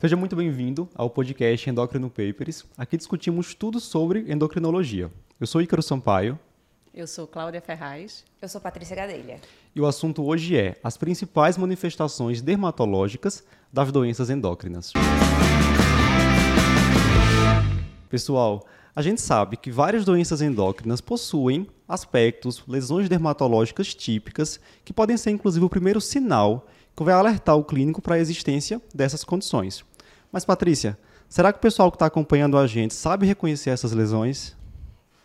Seja muito bem-vindo ao podcast Endocrino Papers. Aqui discutimos tudo sobre endocrinologia. Eu sou Ícaro Sampaio. Eu sou Cláudia Ferraz. Eu sou Patrícia Gadelha. E o assunto hoje é as principais manifestações dermatológicas das doenças endócrinas. Pessoal, a gente sabe que várias doenças endócrinas possuem aspectos, lesões dermatológicas típicas, que podem ser inclusive o primeiro sinal que vai alertar o clínico para a existência dessas condições. Mas, Patrícia, será que o pessoal que está acompanhando a gente sabe reconhecer essas lesões?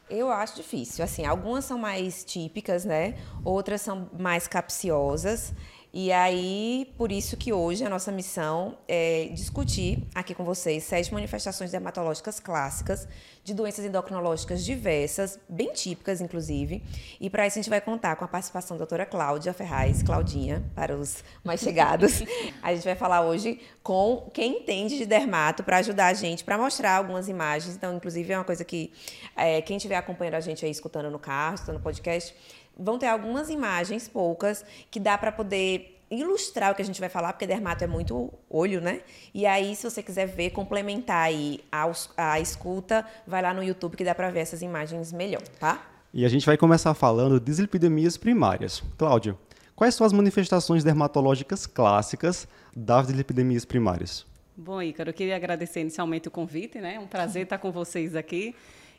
Eu acho difícil. Assim, algumas são mais típicas, né? Outras são mais capciosas. E aí, por isso que hoje a nossa missão é discutir aqui com vocês sete manifestações dermatológicas clássicas de doenças endocrinológicas diversas, bem típicas, inclusive. E para isso a gente vai contar com a participação da doutora Cláudia Ferraz, Claudinha, para os mais chegados. a gente vai falar hoje com quem entende de dermato para ajudar a gente, para mostrar algumas imagens. Então, inclusive, é uma coisa que é, quem estiver acompanhando a gente aí, escutando no carro, escutando no podcast, vão ter algumas imagens, poucas, que dá para poder ilustrar o que a gente vai falar, porque dermato é muito olho, né? E aí, se você quiser ver, complementar aí a, a escuta, vai lá no YouTube que dá para ver essas imagens melhor, tá? E a gente vai começar falando de dislipidemias primárias. Cláudia, quais são as manifestações dermatológicas clássicas das dislipidemias primárias? Bom, Ícaro, eu queria agradecer inicialmente o convite, né? É um prazer estar com vocês aqui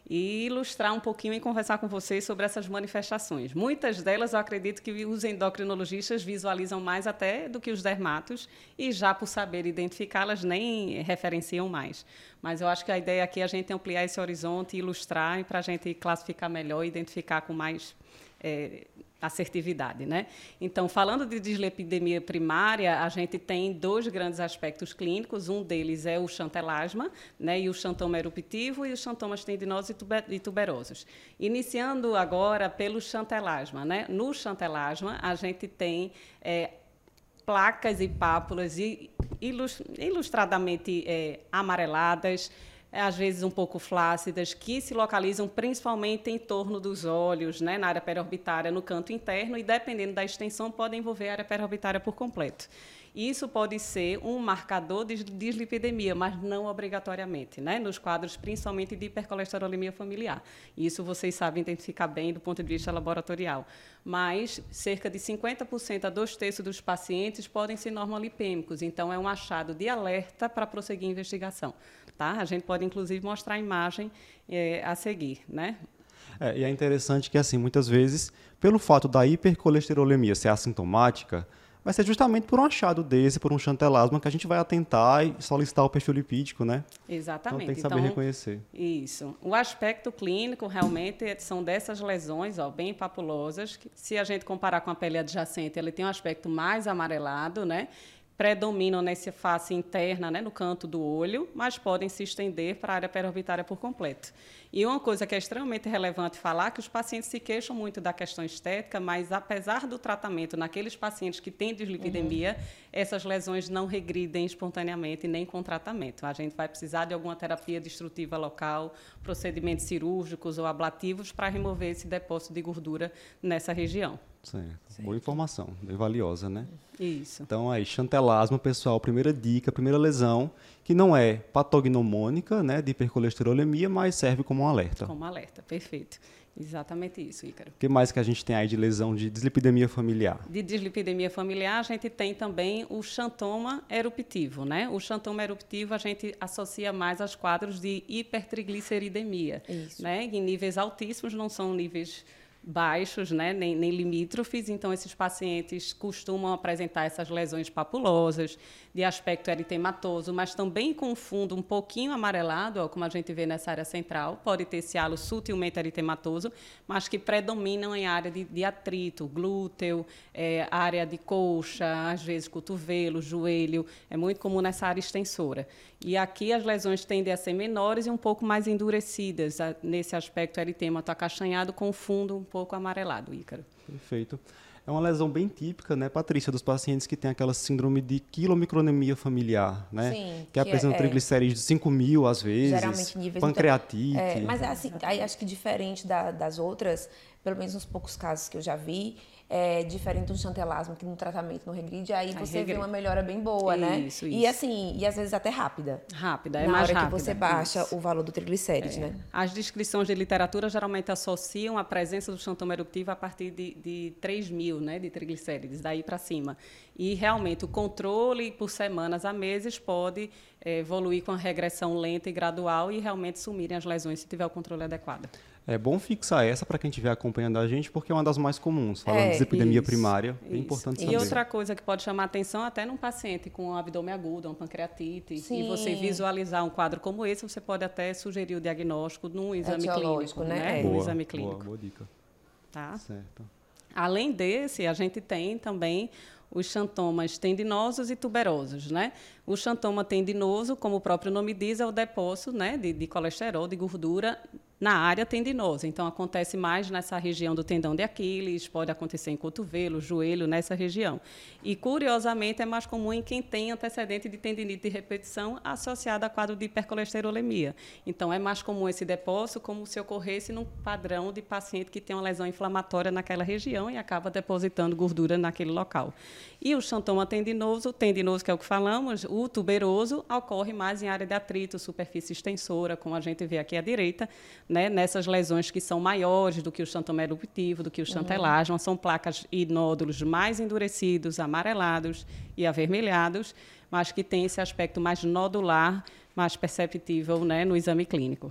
e ilustrar um pouquinho e conversar com vocês sobre essas manifestações. Muitas delas eu acredito que os endocrinologistas visualizam mais até do que os dermatos e já por saber identificá-las nem referenciam mais. Mas eu acho que a ideia aqui é a gente ampliar esse horizonte, ilustrar para a gente classificar melhor e identificar com mais é, assertividade, né? Então, falando de dislipidemia primária, a gente tem dois grandes aspectos clínicos. Um deles é o chantelasma, né? E o xantoma eruptivo e os xantomas tendinosos e tuberosos. Iniciando agora pelo chantelasma, né? No chantelasma, a gente tem é, placas e pápulas ilustradamente é, amareladas, às vezes um pouco flácidas, que se localizam principalmente em torno dos olhos, né, na área periorbitária, no canto interno, e dependendo da extensão, pode envolver a área periorbitária por completo. Isso pode ser um marcador de dislipidemia, mas não obrigatoriamente, né? nos quadros principalmente de hipercolesterolemia familiar. Isso vocês sabem identificar bem do ponto de vista laboratorial. Mas cerca de 50% a dois terços dos pacientes podem ser normolipêmicos, então é um achado de alerta para prosseguir a investigação. Tá? A gente pode, inclusive, mostrar a imagem é, a seguir. Né? É, e é interessante que, assim, muitas vezes, pelo fato da hipercolesterolemia ser assintomática, vai ser justamente por um achado desse, por um chantelasma, que a gente vai atentar e solicitar o perfil lipídico, né? Exatamente. Então tem que saber então, reconhecer. Isso. O aspecto clínico realmente são dessas lesões, ó, bem papulosas, que se a gente comparar com a pele adjacente, ele tem um aspecto mais amarelado, né? Predominam nessa face interna, né, no canto do olho, mas podem se estender para a área periorbitária por completo. E uma coisa que é extremamente relevante falar que os pacientes se queixam muito da questão estética, mas apesar do tratamento naqueles pacientes que têm dislipidemia, uhum. essas lesões não regridem espontaneamente nem com tratamento. A gente vai precisar de alguma terapia destrutiva local, procedimentos cirúrgicos ou ablativos para remover esse depósito de gordura nessa região. Certo. certo. Boa informação, bem valiosa, né? Isso. Então aí, chantelasma, pessoal, primeira dica, primeira lesão, que não é patognomônica, né, de hipercolesterolemia, mas serve como um alerta. Como alerta, perfeito. Exatamente isso, Ícaro. O que mais que a gente tem aí de lesão de dislipidemia familiar? De dislipidemia familiar, a gente tem também o xantoma eruptivo, né? O xantoma eruptivo a gente associa mais aos quadros de hipertrigliceridemia, isso. né? Em níveis altíssimos, não são níveis baixos, né, nem, nem, limítrofes, então esses pacientes costumam apresentar essas lesões papulosas, de aspecto eritematoso, mas também com fundo um pouquinho amarelado, ó, como a gente vê nessa área central, pode ter esse halo sutilmente eritematoso, mas que predominam em área de, de atrito, glúteo, é, área de coxa, às vezes cotovelo, joelho, é muito comum nessa área extensora. E aqui as lesões tendem a ser menores e um pouco mais endurecidas, nesse aspecto eritemato acachanhado com fundo um pouco amarelado, Ícaro. Perfeito. É uma lesão bem típica, né, Patrícia, dos pacientes que têm aquela síndrome de quilomicronemia familiar, né? Sim, que, apresentam é, triglicerídeos de 5 mil, às vezes. Geralmente níveis... Pancreatite. Então, é, mas, assim, aí, acho que diferente da, das outras, pelo menos nos poucos casos que eu já vi, é diferente do chantelasma, que no tratamento não regride, aí, Aí você regride. vê uma melhora bem boa, né? Isso, E isso. assim, e às vezes até rápida. Rápida, é na mais hora rápida. que você baixa isso. o valor do triglicérides, né? As descrições de literatura geralmente associam a presença do xantoma eruptivo a partir de, de 3 mil né, de triglicérides, daí para cima. E realmente o controle por semanas a meses pode eh, evoluir com a regressão lenta e gradual e realmente sumirem as lesões se tiver o controle adequado. É bom fixar essa para quem estiver acompanhando a gente, porque é uma das mais comuns. Falando É, de epidemia Isso, primária, é isso. importante E saber. outra coisa que pode chamar atenção até num paciente com abdômen agudo, uma pancreatite, Sim. e você visualizar um quadro como esse, você pode até sugerir o diagnóstico num exame Etiológico, clínico, né? né? É. Num boa, exame boa, clínico, boa dica. tá? Certo. Além desse, a gente tem também os xantomas tendinosos e tuberosos, né? O xantoma tendinoso, como o próprio nome diz, é o depósito né, de, de colesterol, de gordura na área tendinosa. Então, acontece mais nessa região do tendão de Aquiles, pode acontecer em cotovelo, joelho, nessa região. E, curiosamente, é mais comum em quem tem antecedente de tendinite de repetição associada a quadro de hipercolesterolemia. Então, é mais comum esse depósito como se ocorresse num padrão de paciente que tem uma lesão inflamatória naquela região e acaba depositando gordura naquele local. E o xantoma tendinoso, tendinoso que é o que falamos, o tuberoso ocorre mais em área de atrito, superfície extensora, como a gente vê aqui à direita, né, nessas lesões que são maiores do que o xantoma eruptivo, do que o chantelasma, são placas e nódulos mais endurecidos, amarelados e avermelhados, mas que tem esse aspecto mais nodular, mais perceptível né, no exame clínico.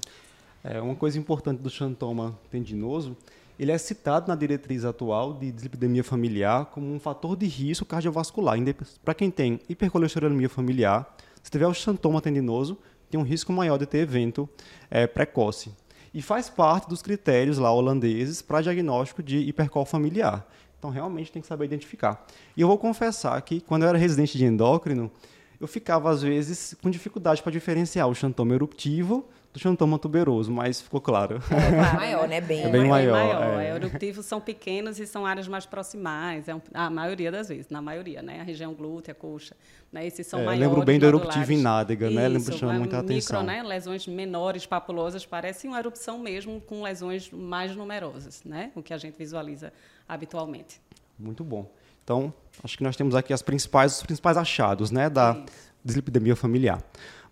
É, uma coisa importante do xantoma tendinoso, ele é citado na diretriz atual de dislipidemia familiar como um fator de risco cardiovascular. Para quem tem hipercolesterolemia familiar, se tiver o xantoma tendinoso, tem um risco maior de ter evento é, precoce. E faz parte dos critérios lá holandeses para diagnóstico de hipercol familiar. Então, realmente tem que saber identificar. E eu vou confessar que, quando eu era residente de endócrino, eu ficava, às vezes, com dificuldade para diferenciar o xantoma eruptivo do xantoma tuberoso, mas ficou claro. É maior, né? Bem, É bem maior, maior. é. É, eruptivos são pequenos e são áreas mais proximais, é um- a maioria das vezes, na maioria, né? A região glútea, coxa, né? Esses são É, maiores. lembro bem do eruptivo em nádega, né? Lembro Isso, chamando é muita micro, atenção. né? Lesões menores, papulosas, parece uma erupção mesmo com lesões mais numerosas, né? O que a gente visualiza habitualmente. Muito bom. Então, acho que nós temos aqui as principais, os principais achados né, da Isso. dislipidemia familiar.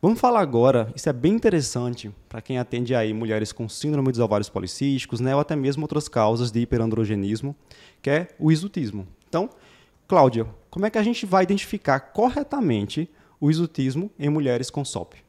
Vamos falar agora, isso é bem interessante para quem atende aí mulheres com síndrome dos ovários policísticos, né, ou até mesmo outras causas de hiperandrogenismo, que é o isutismo. Então, Cláudia, como é que a gente vai identificar corretamente o isutismo em mulheres com SOP?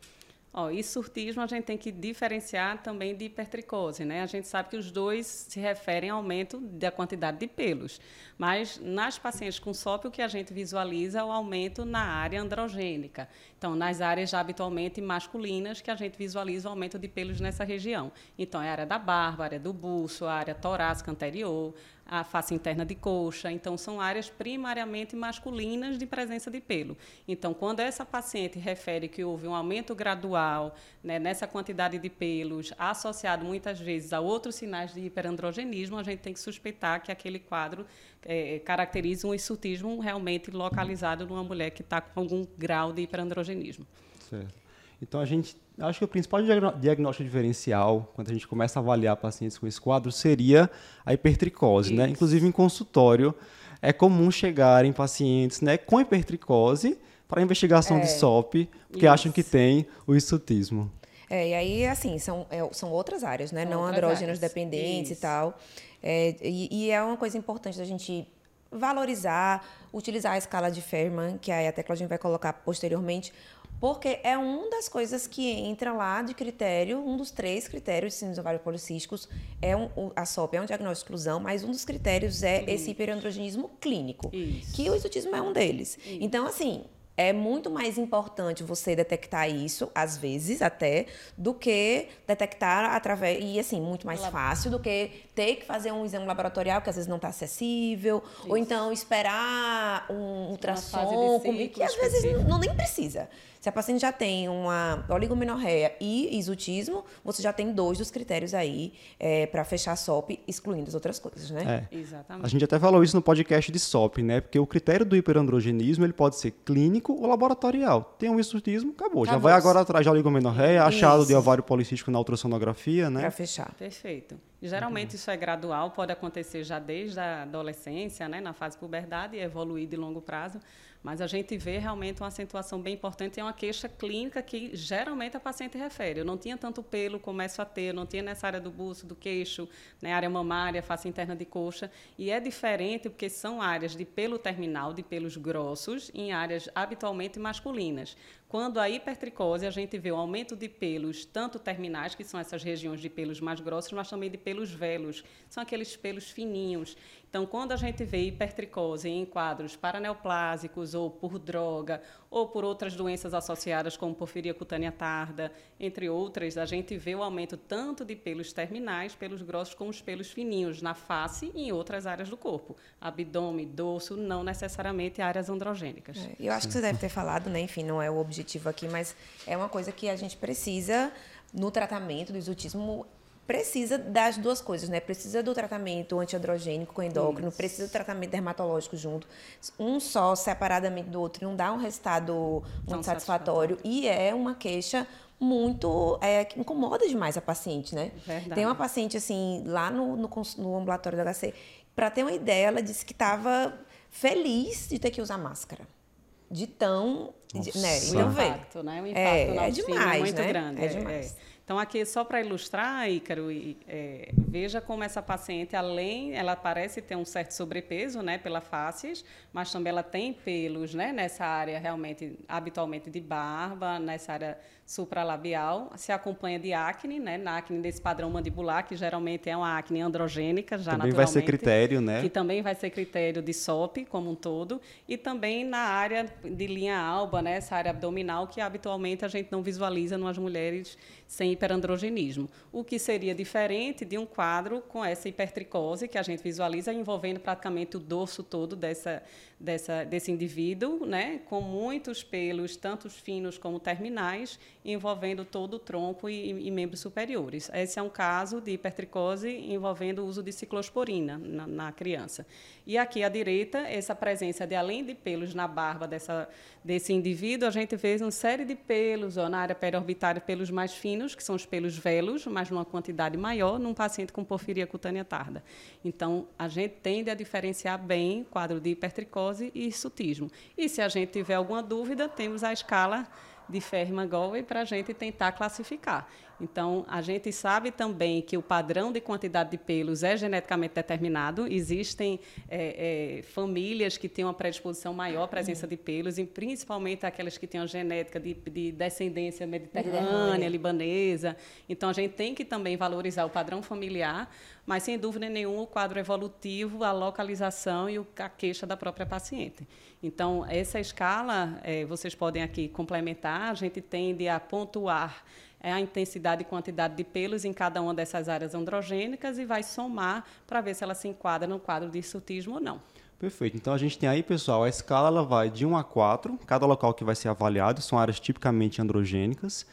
Ó, e surtismo a gente tem que diferenciar também de hipertricose, né? A gente sabe que os dois se referem ao aumento da quantidade de pelos, mas nas pacientes com SOP o que a gente visualiza é o aumento na área androgênica. Então, nas áreas já habitualmente masculinas que a gente visualiza o aumento de pelos nessa região. Então, é a área da barba, a área do buço, a área torácica anterior, a face interna de coxa. Então, são áreas primariamente masculinas de presença de pelo. Então, quando essa paciente refere que houve um aumento gradual né, nessa quantidade de pelos, associado muitas vezes a outros sinais de hiperandrogenismo, a gente tem que suspeitar que aquele quadro eh, caracteriza um hirsutismo realmente localizado numa mulher que está com algum grau de hiperandrogenismo. Certo. Então, a gente, acho que o principal diagnóstico diferencial, quando a gente começa a avaliar pacientes com esse quadro, seria a hipertricose. Né? Isso. Inclusive, em consultório, é comum chegarem pacientes né, com hipertricose para investigação de SOP, porque acham que Isso. tem o hirsutismo. É, e aí, assim, são, é, são outras áreas, né? São Não andrógenos áreas. dependentes Isso. e tal. É, e, e é uma coisa importante da gente valorizar, utilizar a escala de Ferman, que aí até que a gente vai colocar posteriormente, porque é uma das coisas que entra lá de critério, um dos três critérios de síndrome ovário policísticos, é um, a SOP é um diagnóstico de exclusão, mas um dos critérios é esse hiperandrogenismo clínico, Isso. que o isutismo é um deles. Então, assim, é muito mais importante você detectar isso, às vezes até, do que detectar através. E assim, muito mais fácil do que ter que fazer um exame laboratorial que às vezes não está acessível, ou então esperar um ultrassom, que às vezes específico. não, nem precisa. Se a paciente já tem uma oligomenorreia e exotismo, você já tem dois dos critérios aí é, para fechar SOP, excluindo as outras coisas, né? É. Exatamente. A gente até falou isso no podcast de SOP, né? Porque o critério do hiperandrogenismo ele pode ser clínico ou laboratorial. Tem um exotismo, acabou. acabou. Já vai agora atrás de oligomenorreia, achado de ovário policístico na ultrassonografia, né? Para fechar. Perfeito. Geralmente uhum. isso é gradual, pode acontecer já desde a adolescência, né, na fase puberdade e evoluir de longo prazo, mas a gente vê realmente uma acentuação bem importante e é uma queixa clínica que geralmente a paciente refere. Eu não tinha tanto pelo, começo a ter, eu não tinha nessa área do buço, do queixo, né, área mamária, face interna de coxa. E é diferente porque são áreas de pelo terminal, de pelos grossos, em áreas habitualmente masculinas. Quando a hipertricose, a gente vê o aumento de pelos, tanto terminais, que são essas regiões de pelos mais grossos, mas também de pelos velos, são aqueles pelos fininhos. Então, quando a gente vê hipertricose em quadros paraneoplásicos ou por droga ou por outras doenças associadas como porfiria cutânea tarda, entre outras, a gente vê o aumento tanto de pelos terminais, pelos grossos, como os pelos fininhos na face e em outras áreas do corpo, abdômen, dorso, não necessariamente áreas androgênicas. É, eu acho que você deve ter falado, né? Enfim, não é o objetivo aqui, mas é uma coisa que a gente precisa no tratamento do exotismo precisa das duas coisas, né? Precisa do tratamento antiandrogênico com endócrino, Isso. precisa do tratamento dermatológico junto. Um só separadamente do outro não dá um resultado muito satisfatório. satisfatório. E é uma queixa muito é, que incomoda demais a paciente, né? Verdade. Tem uma paciente assim lá no, no, no ambulatório da HC, para ter uma ideia, ela disse que estava feliz de ter que usar máscara. De tão, de, né? O impacto, né? O impacto é, é demais, é muito né? grande. É, é demais. É. Então, aqui, só para ilustrar, Ícaro, é, veja como essa paciente, além, ela parece ter um certo sobrepeso, né, pela face, mas também ela tem pelos, né, nessa área realmente, habitualmente de barba, nessa área supralabial, se acompanha de acne, né, na acne desse padrão mandibular, que geralmente é uma acne androgênica, já também vai ser critério, né? Que também vai ser critério de SOP como um todo, e também na área de linha alba, né, essa área abdominal, que habitualmente a gente não visualiza nas mulheres sem hiperandrogenismo, o que seria diferente de um quadro com essa hipertricose que a gente visualiza envolvendo praticamente o dorso todo dessa, dessa, desse indivíduo, né, com muitos pelos, tanto finos como terminais, envolvendo todo o tronco e, e, membros superiores. Esse é um caso de hipertricose envolvendo o uso de ciclosporina na, na criança. E aqui à direita, essa presença de além de pelos na barba dessa, desse indivíduo, a gente vê uma série de pelos ó, na área periorbitária, pelos mais finos, que são os pelos velos, mas numa quantidade maior, num paciente com porfiria cutânea tarda. Então, a gente tende a diferenciar bem quadro de hipertricose e sutismo. E se a gente tiver alguma dúvida, temos a escala de Fermat-Galway para a gente tentar classificar. Então, a gente sabe também que o padrão de quantidade de pelos é geneticamente determinado. Existem é, é, famílias que têm uma predisposição maior à presença de pelos, e principalmente aquelas que têm uma genética de, de descendência mediterrânea, libanesa. Então, a gente tem que também valorizar o padrão familiar, mas, sem dúvida nenhuma, o quadro evolutivo, a localização e a queixa da própria paciente. Então, essa escala, é, vocês podem aqui complementar, a gente tende a pontuar é a intensidade e quantidade de pelos em cada uma dessas áreas androgênicas e vai somar para ver se ela se enquadra no quadro de sutismo ou não. Perfeito. Então a gente tem aí, pessoal, a escala ela vai de 1 a 4, cada local que vai ser avaliado são áreas tipicamente androgênicas.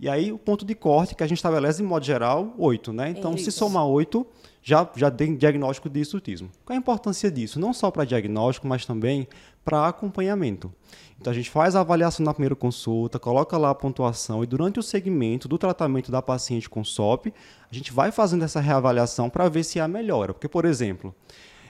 E aí o ponto de corte que a gente estabelece, em modo geral, 8, né? Então, Isso. se somar 8, já, já tem diagnóstico de sutismo. Qual a importância disso? Não só para diagnóstico, mas também para acompanhamento. Então a gente faz a avaliação na primeira consulta, coloca lá a pontuação e durante o segmento do tratamento da paciente com SOP, a gente vai fazendo essa reavaliação para ver se há melhora. Porque, por exemplo,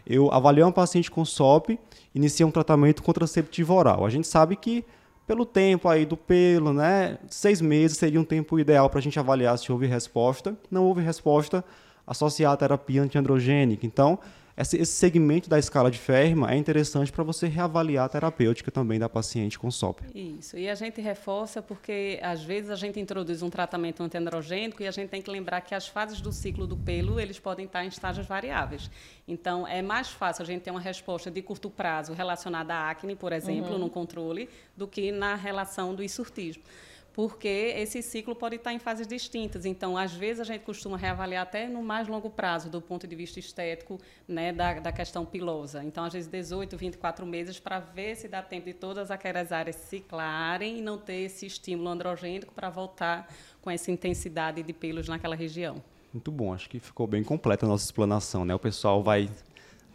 eu avaliei uma paciente com SOP, iniciei um tratamento contraceptivo oral. A gente sabe que pelo tempo aí do pelo, né, seis meses seria um tempo ideal para a gente avaliar se houve resposta. Não houve resposta associada à terapia antiandrogênica. Então, esse segmento da escala de Ferma é interessante para você reavaliar a terapêutica também da paciente com SOP. Isso. E a gente reforça porque, às vezes, a gente introduz um tratamento antiandrogênico e a gente tem que lembrar que as fases do ciclo do pelo eles podem estar em estágios variáveis. Então, é mais fácil a gente ter uma resposta de curto prazo relacionada à acne, por exemplo, uhum. no controle, do que na relação do insurtismo. Porque esse ciclo pode estar em fases distintas. Então, às vezes, a gente costuma reavaliar até no mais longo prazo, do ponto de vista estético, né, da, da questão pilosa. Então, às vezes, 18, 24 meses, para ver se dá tempo de todas aquelas áreas ciclarem e não ter esse estímulo androgênico para voltar com essa intensidade de pelos naquela região. Muito bom, acho que ficou bem completa a nossa explanação, né? O pessoal vai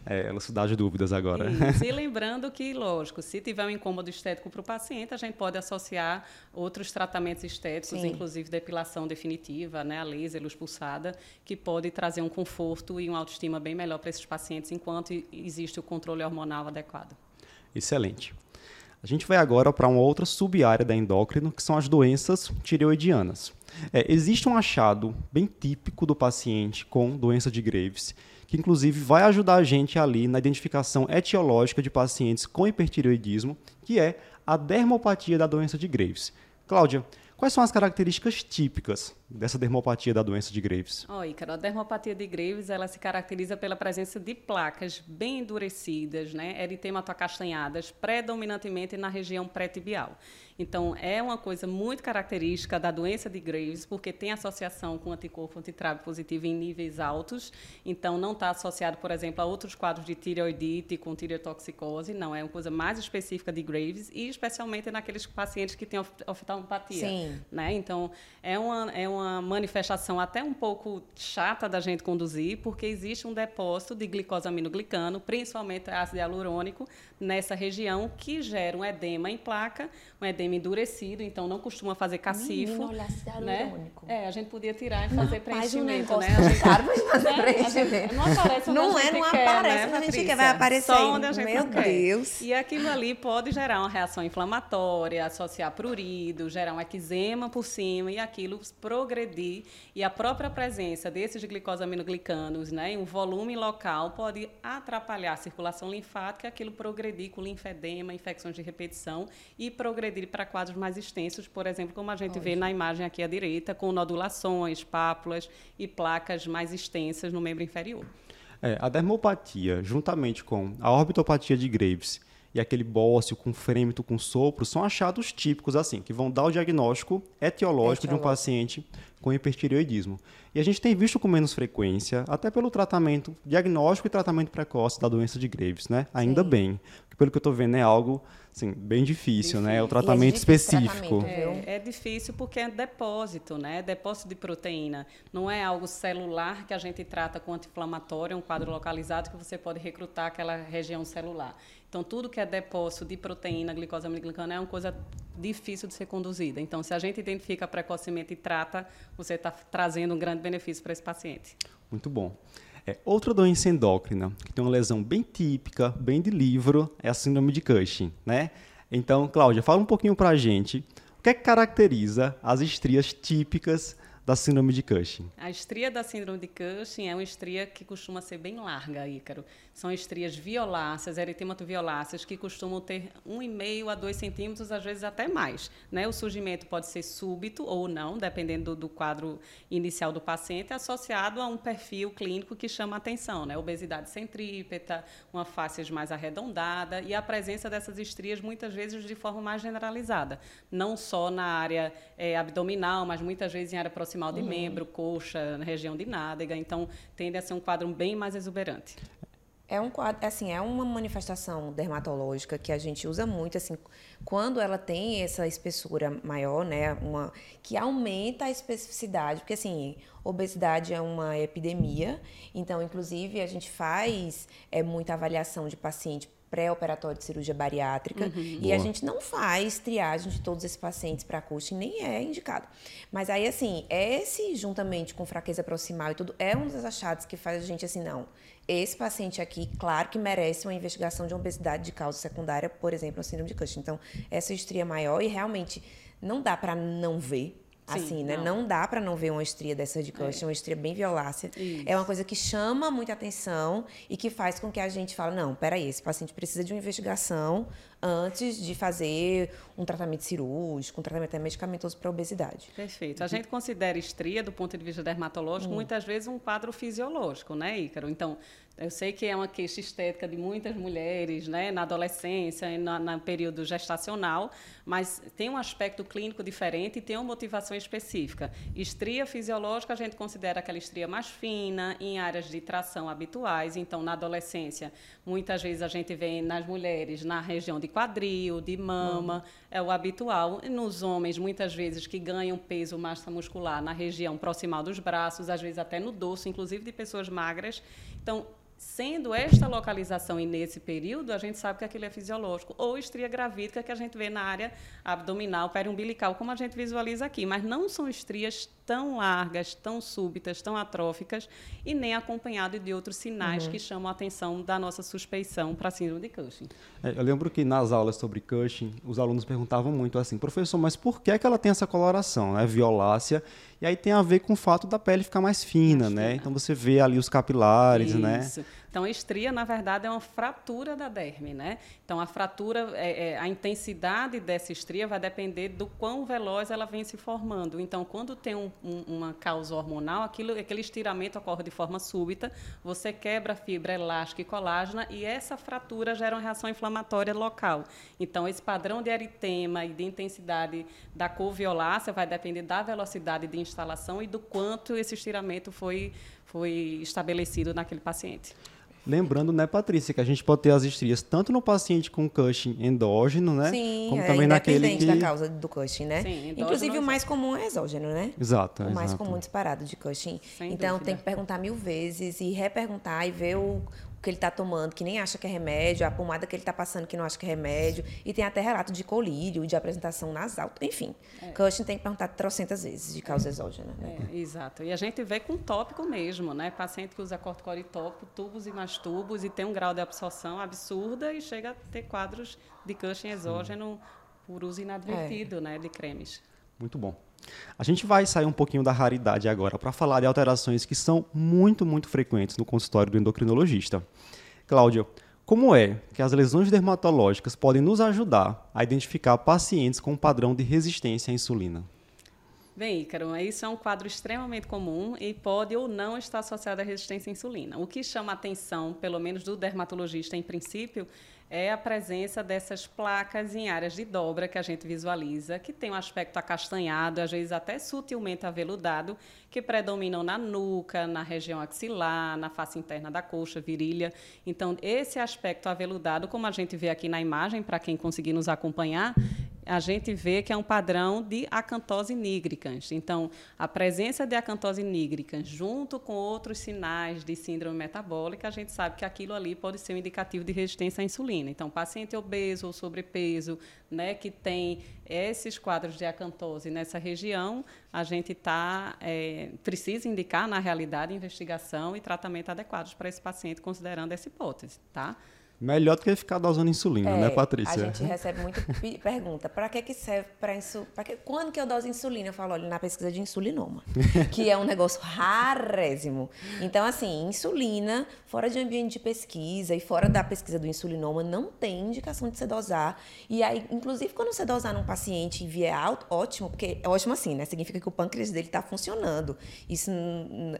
é, elucidar de dúvidas agora. E lembrando que, lógico, se tiver um incômodo estético para o paciente, a gente pode associar outros tratamentos estéticos, Sim. inclusive depilação definitiva, né, a laser, luz pulsada, que pode trazer um conforto e uma autoestima bem melhor para esses pacientes enquanto existe o controle hormonal adequado. Excelente. A gente vai agora para uma outra sub-área da endócrino, que são as doenças tireoidianas. É, existe um achado bem típico do paciente com doença de Graves, que inclusive vai ajudar a gente ali na identificação etiológica de pacientes com hipertireoidismo, que é a dermopatia da doença de Graves. Cláudia, Quais são as características típicas dessa dermopatia da doença de Graves? Oi, Ícaro, a dermopatia de Graves ela se caracteriza pela presença de placas bem endurecidas, né, eritematoacastanhadas, predominantemente na região pré-tibial. Então, é uma coisa muito característica da doença de Graves, porque tem associação com anticorpo antitrábico positivo em níveis altos. Então, não está associado, por exemplo, a outros quadros de tireoidite com tireotoxicose. Não, é uma coisa mais específica de Graves e especialmente naqueles pacientes que têm oftalmopatia. Sim. Né? Então, é uma, é uma manifestação até um pouco chata da gente conduzir, porque existe um depósito de glicosaminoglicano, principalmente ácido hialurônico, nessa região, que gera um edema em placa, um edema endurecido, então não costuma fazer cacifo. Menina, né? É, a gente podia tirar e fazer preenchimento, um né? A gente, caro de fazer né? preenchimento. Não aparece onde não a é, não quer, aparece né, a gente quer, vai aparecer. Só onde a gente Meu quer. Deus. E aquilo ali pode gerar uma reação inflamatória, associar prurido, gerar um eczema por cima e aquilo progredir. E a própria presença desses glicosaminoglicanos, né, em um volume local, pode atrapalhar a circulação linfática, aquilo progredir com linfedema, infecções de repetição e progredir para quadros mais extensos, por exemplo, como a gente vê na imagem aqui à direita, com nodulações, pápulas e placas mais extensas no membro inferior. É, a dermopatia, juntamente com a orbitopatia de Graves e aquele bócio com frêmito com sopro, são achados típicos assim, que vão dar o diagnóstico etiológico, etiológico. de um paciente com hipertireoidismo. E a gente tem visto com menos frequência, até pelo tratamento, diagnóstico e tratamento precoce da doença de Graves, né? Ainda Sim. bem. Pelo que eu estou vendo é algo assim, bem difícil, difícil. né? É o tratamento é específico. Tratamento, é, é, difícil porque é depósito, né? Depósito de proteína. Não é algo celular que a gente trata com anti-inflamatório, um quadro localizado que você pode recrutar aquela região celular. Então, tudo que é depósito de proteína, glicosamina é uma coisa difícil de ser conduzida. Então, se a gente identifica precocemente e trata, você está trazendo um grande benefício para esse paciente. Muito bom. É, outra doença endócrina, que tem uma lesão bem típica, bem de livro, é a síndrome de Cushing, né? Então, Cláudia, fala um pouquinho para a gente o que, é que caracteriza as estrias típicas da síndrome de Cushing? A estria da síndrome de Cushing é uma estria que costuma ser bem larga, Ícaro. São estrias violáceas, eritematoviolaceas, que costumam ter 1,5 a 2 centímetros, às vezes até mais. Né? O surgimento pode ser súbito ou não, dependendo do, do quadro inicial do paciente, associado a um perfil clínico que chama atenção, né? Obesidade centrípeta, uma face mais arredondada e a presença dessas estrias muitas vezes de forma mais generalizada, não só na área é, abdominal, mas muitas vezes em área proximal de uhum. membro, coxa, região de nádega. Então, tende a ser um quadro bem mais exuberante. É um quadro, assim, é uma manifestação dermatológica que a gente usa muito, assim, quando ela tem essa espessura maior, né, uma que aumenta a especificidade, porque assim, obesidade é uma epidemia, então inclusive a gente faz é muita avaliação de paciente pré-operatório de cirurgia bariátrica. Uhum. E Boa. a gente não faz triagem de todos esses pacientes para Cushing, nem é indicado. Mas aí, assim, esse, juntamente com fraqueza proximal e tudo, é um dos achados que faz a gente assim, não. Esse paciente aqui, claro que merece uma investigação de obesidade de causa secundária, por exemplo, a síndrome de Cushing. Então, essa estria maior e realmente não dá para não ver Sim, assim, né? Não, não dá para não ver uma estria dessa de Cushing, é. uma estria bem violácea. Isso. É uma coisa que chama muita atenção e que faz com que a gente fale, não, peraí, esse paciente precisa de uma investigação antes de fazer um tratamento cirúrgico, um tratamento medicamentoso para obesidade. Perfeito. A gente considera estria, do ponto de vista dermatológico, hum. muitas vezes um quadro fisiológico, né, Ícaro? Então, eu sei que é uma queixa estética de muitas mulheres, né, na adolescência e no período gestacional, mas tem um aspecto clínico diferente e tem uma motivação específica. Estria fisiológica a gente considera aquela estria mais fina, em áreas de tração habituais. Então, na adolescência, muitas vezes a gente vê nas mulheres na região de quadril, de mama, uhum. é o habitual. E nos homens, muitas vezes que ganham peso, massa muscular na região proximal dos braços, às vezes até no dorso, inclusive de pessoas magras. Então, Sendo esta localização e nesse período, a gente sabe que aquilo é fisiológico. Ou estria gravídica, que a gente vê na área abdominal, periumbilical, como a gente visualiza aqui. Mas não são estrias tão largas, tão súbitas, tão atróficas, e nem acompanhado de outros sinais uhum. que chamam a atenção da nossa suspeição para síndrome de Cushing. É, eu lembro que nas aulas sobre Cushing, os alunos perguntavam muito assim, professor, mas por que, é que ela tem essa coloração, né? violácea? E aí tem a ver com o fato da pele ficar mais fina, mais né? Fina. Então você vê ali os capilares, né? Isso. né? Então, a estria, na verdade, é uma fratura da derme, né? Então, a fratura, é, é, a intensidade dessa estria vai depender do quão veloz ela vem se formando. Então, quando tem um, um, uma causa hormonal, aquilo, aquele estiramento ocorre de forma súbita, você quebra a fibra elástica e colágena e essa fratura gera uma reação inflamatória local. Então, esse padrão de eritema e de intensidade da cor violácea vai depender da velocidade de instalação e do quanto esse estiramento foi, foi estabelecido naquele paciente. Lembrando, né, Patrícia, que a gente pode ter as estrias tanto no paciente com Cushing endógeno, né? Sim, como é, também naquele que... da causa do Cushing, né? Sim, Inclusive o mais comum é exógeno, né? Exato. O mais exato. comum disparado de Cushing. Sem então dúvida. tem que perguntar mil vezes e reperguntar e ver o, que ele está tomando, que nem acha que é remédio, a pomada que ele está passando que não acha que é remédio, e tem até relato de colírio, de apresentação nasal, enfim. É. Cushing tem que perguntar trocentas vezes de causa exógena. Né? É, exato. E a gente vê com tópico mesmo, né? Paciente que usa corticoitópico, tubos e mais tubos, e tem um grau de absorção absurda e chega a ter quadros de Cushing exógeno por uso inadvertido, é. né, de cremes. Muito bom. A gente vai sair um pouquinho da raridade agora para falar de alterações que são muito, muito frequentes no consultório do endocrinologista. Cláudio, como é que as lesões dermatológicas podem nos ajudar a identificar pacientes com padrão de resistência à insulina? Bem, Ícaro, isso é um quadro extremamente comum e pode ou não estar associado à resistência à insulina. O que chama a atenção, pelo menos do dermatologista em princípio, é a presença dessas placas em áreas de dobra que a gente visualiza, que tem um aspecto acastanhado, às vezes até sutilmente aveludado, que predominam na nuca, na região axilar, na face interna da coxa, virilha. Então, esse aspecto aveludado, como a gente vê aqui na imagem, para quem conseguir nos acompanhar, a gente vê que é um padrão de acantose nigricans. Então, a presença de acantose nigricans junto com outros sinais de síndrome metabólica, a gente sabe que aquilo ali pode ser um indicativo de resistência à insulina. Então, paciente obeso ou sobrepeso, né, que tem esses quadros de acantose nessa região, a gente tá, é, precisa indicar, na realidade, investigação e tratamento adequados para esse paciente, considerando essa hipótese, tá? Melhor do que ficar dosando insulina, né, é, né, Patrícia? A gente recebe muita pergunta. Para que, que serve para insulina? Quando que eu doso insulina? Eu falo, olha, na pesquisa de insulinoma, que é um negócio rarésimo. Então, assim, insulina, fora de ambiente de pesquisa e fora da pesquisa do insulinoma, não tem indicação de você dosar. E aí, inclusive, quando você dosar num paciente e vier alto, ótimo, porque é ótimo assim, né? Significa que o pâncreas dele está funcionando. Isso,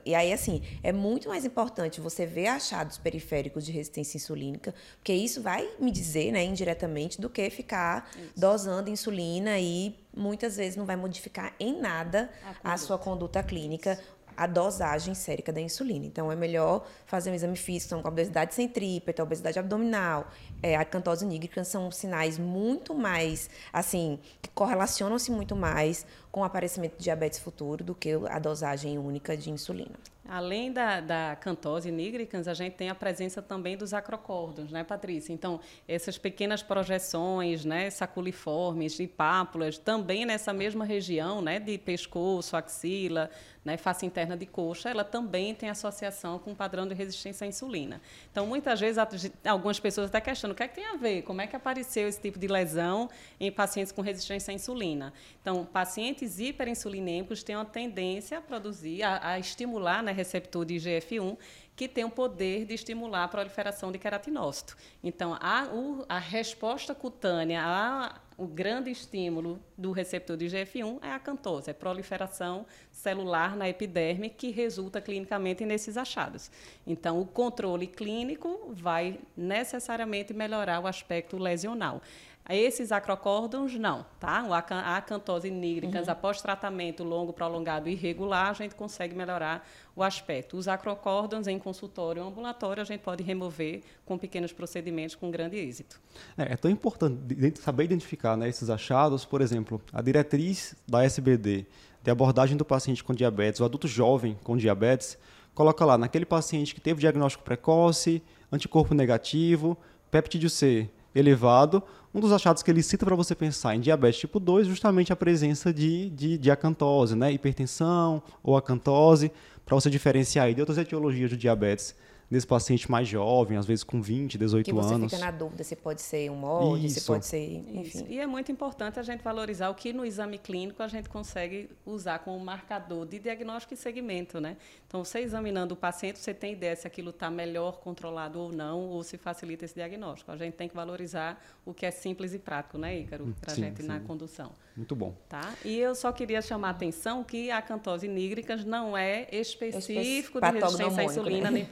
e aí, assim, é muito mais importante você ver achados periféricos de resistência insulínica porque isso vai me dizer, né, indiretamente, do que ficar isso. dosando insulina e muitas vezes não vai modificar em nada a, a sua conduta clínica a dosagem sérica da insulina. Então, é melhor fazer um exame físico com obesidade centrípeta, obesidade abdominal, é, a cantose nígrica são sinais muito mais, assim, que correlacionam-se muito mais com o aparecimento de diabetes futuro do que a dosagem única de insulina. Além da, da cantose nigricans, a gente tem a presença também dos acrocórdios, né, Patrícia? Então, essas pequenas projeções, né, saculiformes, de pápulas, também nessa mesma região, né, de pescoço, axila, né, face interna de coxa, ela também tem associação com o padrão de resistência à insulina. Então, muitas vezes, algumas pessoas até questionam o que é que tem a ver, como é que apareceu esse tipo de lesão em pacientes com resistência à insulina. Então, pacientes hiperinsulinêmicos têm uma tendência a produzir, a, a estimular, né, receptor de IGF-1, que tem o poder de estimular a proliferação de queratinócito. Então, a, a resposta cutânea a, o grande estímulo do receptor de IGF-1 é a cantose, é a proliferação celular na epiderme que resulta clinicamente nesses achados. Então, o controle clínico vai necessariamente melhorar o aspecto lesional. Esses acrocórdons, não, tá? A acantose nígricas, uhum. após tratamento longo, prolongado e irregular, a gente consegue melhorar o aspecto. Os acrocórdons em consultório ou ambulatório, a gente pode remover com pequenos procedimentos com grande êxito. É, é tão importante saber identificar né, esses achados, por exemplo, a diretriz da SBD de abordagem do paciente com diabetes, o adulto jovem com diabetes, coloca lá, naquele paciente que teve diagnóstico precoce, anticorpo negativo, peptídeo C elevado, um dos achados que ele cita para você pensar em diabetes tipo 2 justamente a presença de, de, de acantose, né? hipertensão ou acantose, para você diferenciar de outras etiologias de diabetes nesse paciente mais jovem, às vezes com 20, 18 que você anos. fica na dúvida se pode ser um molde, Isso. se pode ser, enfim. Isso. E é muito importante a gente valorizar o que no exame clínico a gente consegue usar como marcador de diagnóstico e segmento, né? Então, você examinando o paciente, você tem ideia se aquilo está melhor controlado ou não, ou se facilita esse diagnóstico. A gente tem que valorizar o que é simples e prático, né, Ícaro, para a gente sim. na condução. Muito bom. Tá? E eu só queria chamar a atenção que a cantose nígricas não é específico de resistência à insulina né? nem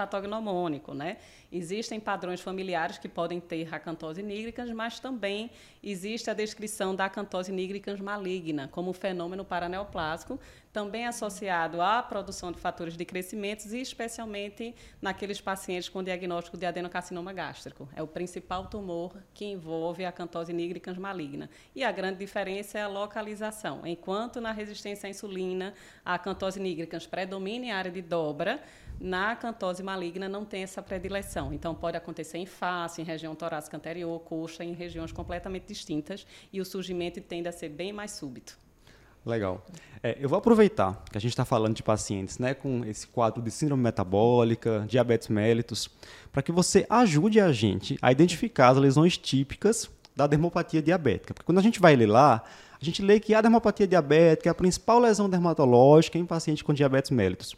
patognomônico, né? Existem padrões familiares que podem ter acantose nígricas, mas também existe a descrição da acantose nígricas maligna como fenômeno paraneoplásico, também associado à produção de fatores de crescimento e especialmente naqueles pacientes com diagnóstico de adenocarcinoma gástrico. É o principal tumor que envolve a acantose nígricas maligna. E a grande diferença é a localização. Enquanto na resistência à insulina, a acantose nígricas predomina em área de dobra, na cantose maligna não tem essa predileção. Então, pode acontecer em face, em região torácica anterior, coxa, em regiões completamente distintas, e o surgimento tende a ser bem mais súbito. Legal. É, eu vou aproveitar que a gente está falando de pacientes né, com esse quadro de síndrome metabólica, diabetes mellitus, para que você ajude a gente a identificar as lesões típicas da dermopatia diabética. Porque quando a gente vai ler lá, a gente lê que a dermopatia diabética é a principal lesão dermatológica em paciente com diabetes mellitus.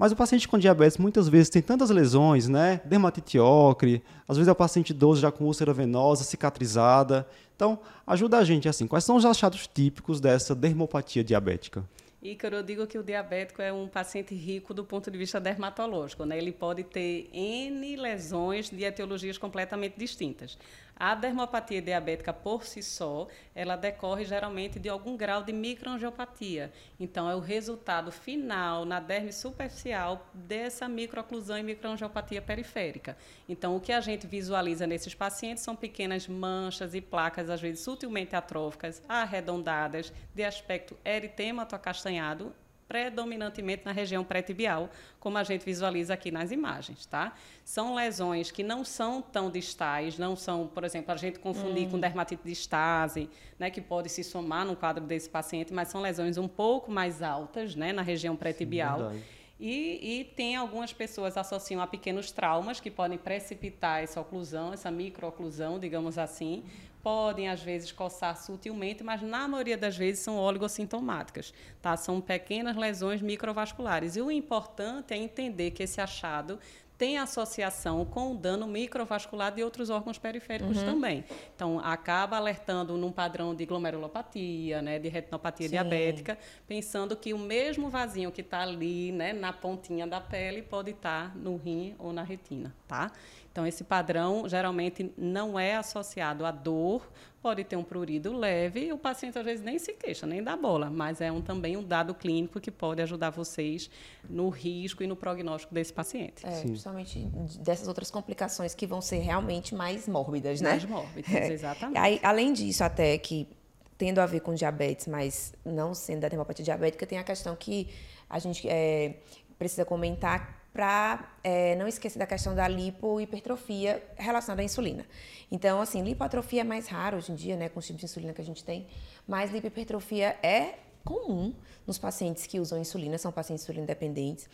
Mas o paciente com diabetes muitas vezes tem tantas lesões, né? Dermatite ocre, às vezes é o paciente idoso já com úlcera venosa, cicatrizada. Então, ajuda a gente assim. Quais são os achados típicos dessa dermopatia diabética? Ícaro, eu digo que o diabético é um paciente rico do ponto de vista dermatológico. Né? Ele pode ter N lesões de etiologias completamente distintas. A dermopatia diabética por si só, ela decorre geralmente de algum grau de microangiopatia. Então, é o resultado final na derme superficial dessa microoclusão e microangiopatia periférica. Então, o que a gente visualiza nesses pacientes são pequenas manchas e placas, às vezes sutilmente atróficas, arredondadas, de aspecto eritemato acastanhado, predominantemente na região pré-tibial, como a gente visualiza aqui nas imagens, tá? São lesões que não são tão distais, não são, por exemplo, a gente confundir hum. com dermatite de estase, né, que pode se somar no quadro desse paciente, mas são lesões um pouco mais altas, né, na região pré-tibial. E, e, tem algumas pessoas associam a pequenos traumas que podem precipitar essa oclusão, essa microoclusão, digamos assim, podem às vezes coçar sutilmente, mas na maioria das vezes são oligossintomáticas, tá? São pequenas lesões microvasculares. E o importante é entender que esse achado tem associação com o dano microvascular de outros órgãos periféricos uhum. também. Então, acaba alertando num padrão de glomerulopatia, né, de retinopatia Sim. diabética, pensando que o mesmo vasinho que está ali, né, na pontinha da pele, pode estar tá no rim ou na retina, tá? Então, esse padrão geralmente não é associado à dor, pode ter um prurido leve e o paciente às vezes nem se queixa, nem dá bola, mas é um, também um dado clínico que pode ajudar vocês no risco e no prognóstico desse paciente. É, principalmente dessas outras complicações que vão ser realmente mais mórbidas, né? Mais mórbidas, é. exatamente. Aí, além disso, até que tendo a ver com diabetes, mas não sendo da dermopatia diabética, tem a questão que a gente é, precisa comentar para é, não esquecer da questão da lipohipertrofia relacionada à insulina. Então, assim, lipoatrofia é mais raro hoje em dia, né, com os tipos de insulina que a gente tem, mas lipohipertrofia é comum nos pacientes que usam insulina, são pacientes insulina dependentes.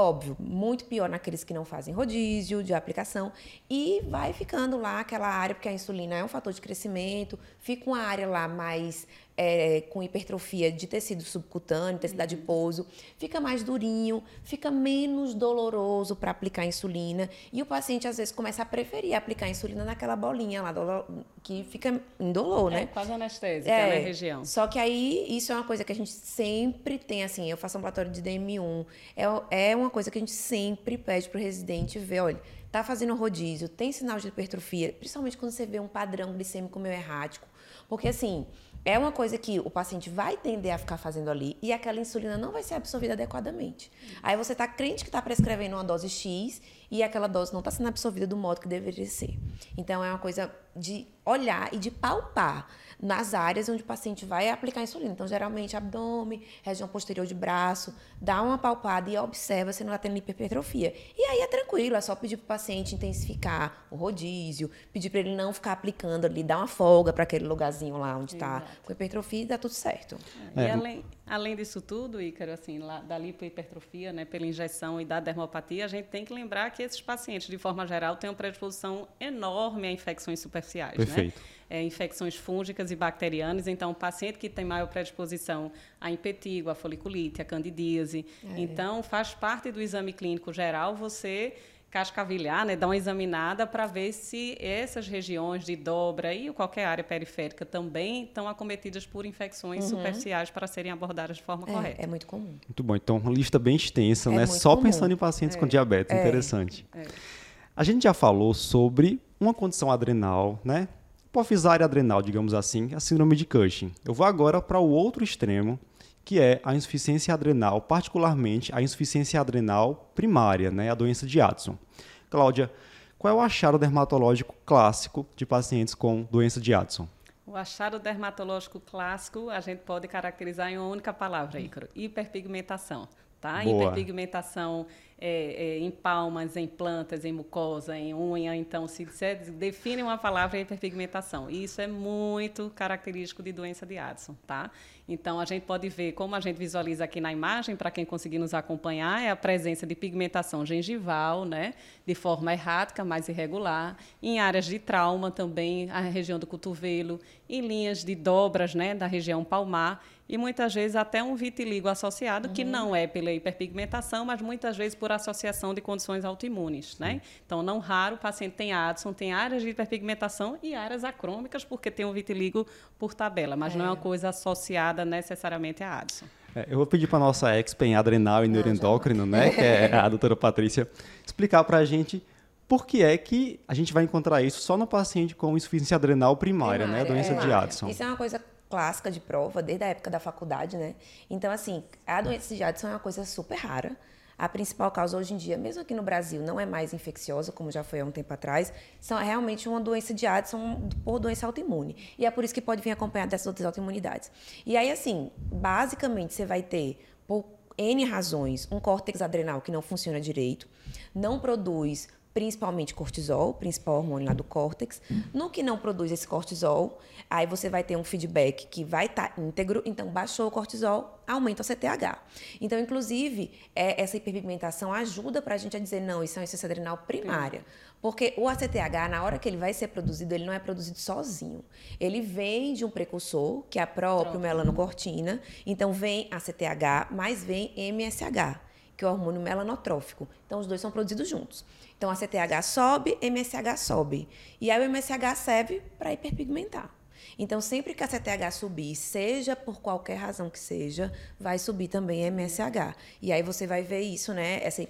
Óbvio, muito pior naqueles que não fazem rodízio de aplicação e vai ficando lá aquela área, porque a insulina é um fator de crescimento, fica uma área lá mais é, com hipertrofia de tecido subcutâneo, tecido adiposo, fica mais durinho, fica menos doloroso para aplicar insulina e o paciente às vezes começa a preferir aplicar insulina naquela bolinha lá que fica indolor, né? É, quase anestésica é, na região. Só que aí isso é uma coisa que a gente sempre tem, assim, eu faço ambulatório de DM1, é, é uma coisa que a gente sempre pede para o residente ver, olha, tá fazendo rodízio, tem sinal de hipertrofia, principalmente quando você vê um padrão glicêmico meio errático, porque assim, é uma coisa que o paciente vai tender a ficar fazendo ali e aquela insulina não vai ser absorvida adequadamente. Aí você está crente que está prescrevendo uma dose X e aquela dose não está sendo absorvida do modo que deveria ser. Então é uma coisa de olhar e de palpar nas áreas onde o paciente vai aplicar insulina. Então, geralmente, abdômen, região posterior de braço, dá uma palpada e observa se não está tendo hipertrofia. E aí é tranquilo, é só pedir para o paciente intensificar o rodízio, pedir para ele não ficar aplicando ali, dar uma folga para aquele lugarzinho lá onde está com hipertrofia e dá tudo certo. É. E além, além disso tudo, Ícaro, assim, lá, da lipohipertrofia, né, pela injeção e da dermopatia, a gente tem que lembrar que esses pacientes, de forma geral, têm uma predisposição enorme a infecções superficiais. Né? Perfeito. Né? é, infecções fúngicas e bacterianas. Então, o paciente que tem maior predisposição a impetigo, a foliculite, a candidíase. É. Então, faz parte do exame clínico geral você cascavilhar, né, dar uma examinada para ver se essas regiões de dobra e qualquer área periférica também estão acometidas por infecções uhum. superficiais para serem abordadas de forma é, correta. É muito comum. Muito bom. Então, uma lista bem extensa, é né? Só comum. pensando em pacientes é. com diabetes. É. Interessante. É. A gente já falou sobre uma condição adrenal, né? hipofisária adrenal, digamos assim, a síndrome de Cushing. Eu vou agora para o outro extremo, que é a insuficiência adrenal, particularmente a insuficiência adrenal primária, né, a doença de Addison. Cláudia, qual é o achado dermatológico clássico de pacientes com doença de Addison? O achado dermatológico clássico a gente pode caracterizar em uma única palavra, Ícaro, hiperpigmentação. Tá? Boa. Hiperpigmentação é, é, em palmas, em plantas, em mucosa, em unha. Então, se define uma palavra é hiperpigmentação. Isso é muito característico de doença de Addison, tá? Então, a gente pode ver, como a gente visualiza aqui na imagem, para quem conseguir nos acompanhar, é a presença de pigmentação gengival, né? De forma errática, mais irregular. Em áreas de trauma também, a região do cotovelo. Em linhas de dobras, né? Da região palmar e muitas vezes até um vitiligo associado, uhum. que não é pela hiperpigmentação, mas muitas vezes por associação de condições autoimunes. Né? Então, não raro o paciente tem Addison, tem áreas de hiperpigmentação e áreas acrômicas, porque tem um vitiligo por tabela, mas é. não é uma coisa associada necessariamente a Addison. É, eu vou pedir para a nossa expert em adrenal e neuroendócrino, né, que é a doutora Patrícia, explicar para a gente por que é que a gente vai encontrar isso só no paciente com insuficiência adrenal primária, primária né, doença é. de Addison. Isso é uma coisa clássica de prova desde a época da faculdade, né? Então, assim, a doença de Addison é uma coisa super rara. A principal causa hoje em dia, mesmo aqui no Brasil, não é mais infecciosa, como já foi há um tempo atrás, são realmente uma doença de Addison por doença autoimune. E é por isso que pode vir acompanhada dessas outras autoimunidades. E aí, assim, basicamente, você vai ter, por N razões, um córtex adrenal que não funciona direito, não produz principalmente cortisol, principal hormônio lá do córtex. No que não produz esse cortisol, aí você vai ter um feedback que vai estar tá íntegro, então baixou o cortisol, aumenta o CTH. Então, inclusive, é, essa hiperpigmentação ajuda para a gente a dizer, não, isso é uma insuficiência adrenal primária. Porque o ACTH, na hora que ele vai ser produzido, ele não é produzido sozinho. Ele vem de um precursor, que é a própria melanocortina. Então, vem ACTH, mas vem MSH, que é o hormônio melanotrófico. Então, os dois são produzidos juntos. Então a CTH sobe, MSH sobe. E aí o MSH serve para hiperpigmentar. Então, sempre que a CTH subir, seja por qualquer razão que seja, vai subir também a MSH. E aí você vai ver isso, né? Essa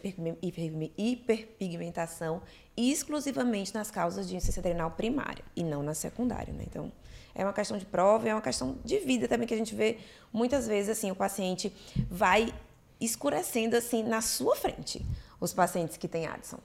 hiperpigmentação exclusivamente nas causas de insuficiência adrenal primária e não na secundária, né? Então, é uma questão de prova, é uma questão de vida também que a gente vê muitas vezes assim, o paciente vai escurecendo assim na sua frente, os pacientes que têm Addison.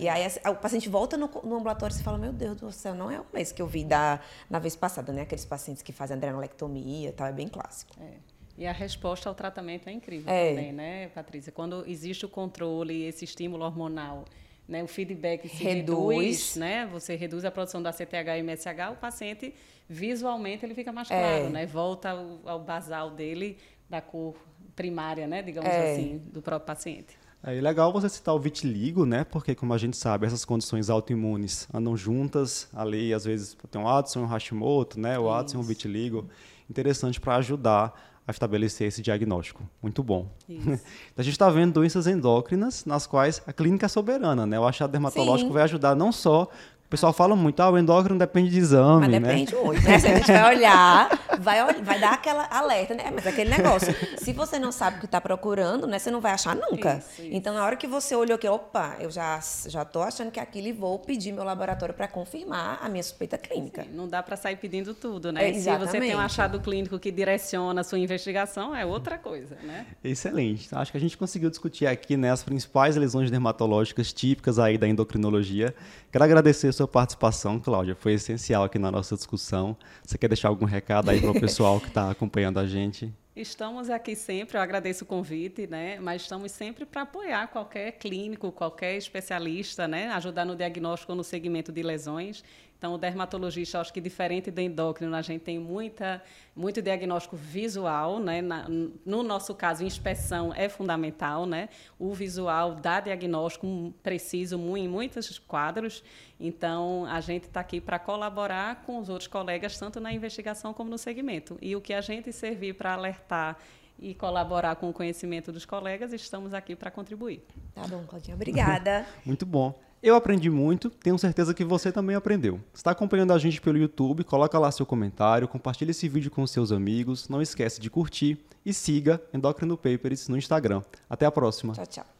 E aí o paciente volta no, no ambulatório e fala, meu Deus do céu, não é o mês que eu vi da, na vez passada, né? Aqueles pacientes que fazem adrenalectomia e tal, é bem clássico. É. E a resposta ao tratamento é incrível é. também, né, Patrícia? Quando existe o controle, esse estímulo hormonal, né, o feedback se reduz, reduz né? Você reduz a produção da CTH e MSH, o paciente visualmente ele fica mais é. claro, é. né? Volta ao, ao, basal dele da cor primária, né, digamos é. assim, do próprio paciente. É legal você citar o vitiligo, né? Porque, como a gente sabe, essas condições autoimunes andam juntas ali, às vezes tem o Addison e o Hashimoto, né? O Addison e o vitiligo. interessante para ajudar a estabelecer esse diagnóstico. Muito bom. Isso. a gente está vendo doenças endócrinas nas quais a clínica é soberana, né? O achado dermatológico Sim. vai ajudar não só o pessoal fala muito, ah, o endócrino depende de exame, Mas né? depende muito, né? Se a gente vai olhar, vai, vai dar aquela alerta, né? Mas aquele negócio, se você não sabe o que está procurando, né? Você não vai achar nunca. Isso, isso. Então, na hora que você olhou que, opa, eu já, já tô achando que é aquilo e vou pedir meu laboratório para confirmar a minha suspeita clínica. Não dá para sair pedindo tudo, né? É, Se você tem um exatamente. achado clínico que direciona a sua investigação, é outra coisa, né? Excelente. Então, acho que a gente conseguiu discutir aqui né, as principais lesões dermatológicas típicas aí da endocrinologia. Quero agradecer a sua participação, Cláudia. Foi essencial aqui na nossa discussão. Você quer deixar algum recado aí para o pessoal que está acompanhando a gente? Estamos aqui sempre, eu agradeço o convite, né? Mas estamos sempre para apoiar qualquer clínico, qualquer especialista, né? Ajudar no diagnóstico ou no segmento de lesões. Então, o dermatologista, acho que diferente do endócrino, a gente tem muita, muito diagnóstico visual, né? Na- no nosso caso, inspeção é fundamental, né? O visual dá diagnóstico preciso em muitos quadros. Então, a gente está aqui para colaborar com os outros colegas, tanto na investigação como no segmento. E o que a gente servir para alertar e colaborar com o conhecimento dos colegas, estamos aqui para contribuir. Tá bom, Claudinha. Obrigada. Muito bom. Eu aprendi muito, tenho certeza que você também aprendeu. Está acompanhando a gente pelo YouTube? Coloca lá seu comentário, compartilha esse vídeo com seus amigos, não esquece de curtir e siga Endocrino Papers no Instagram. Até a próxima. Tchau, tchau.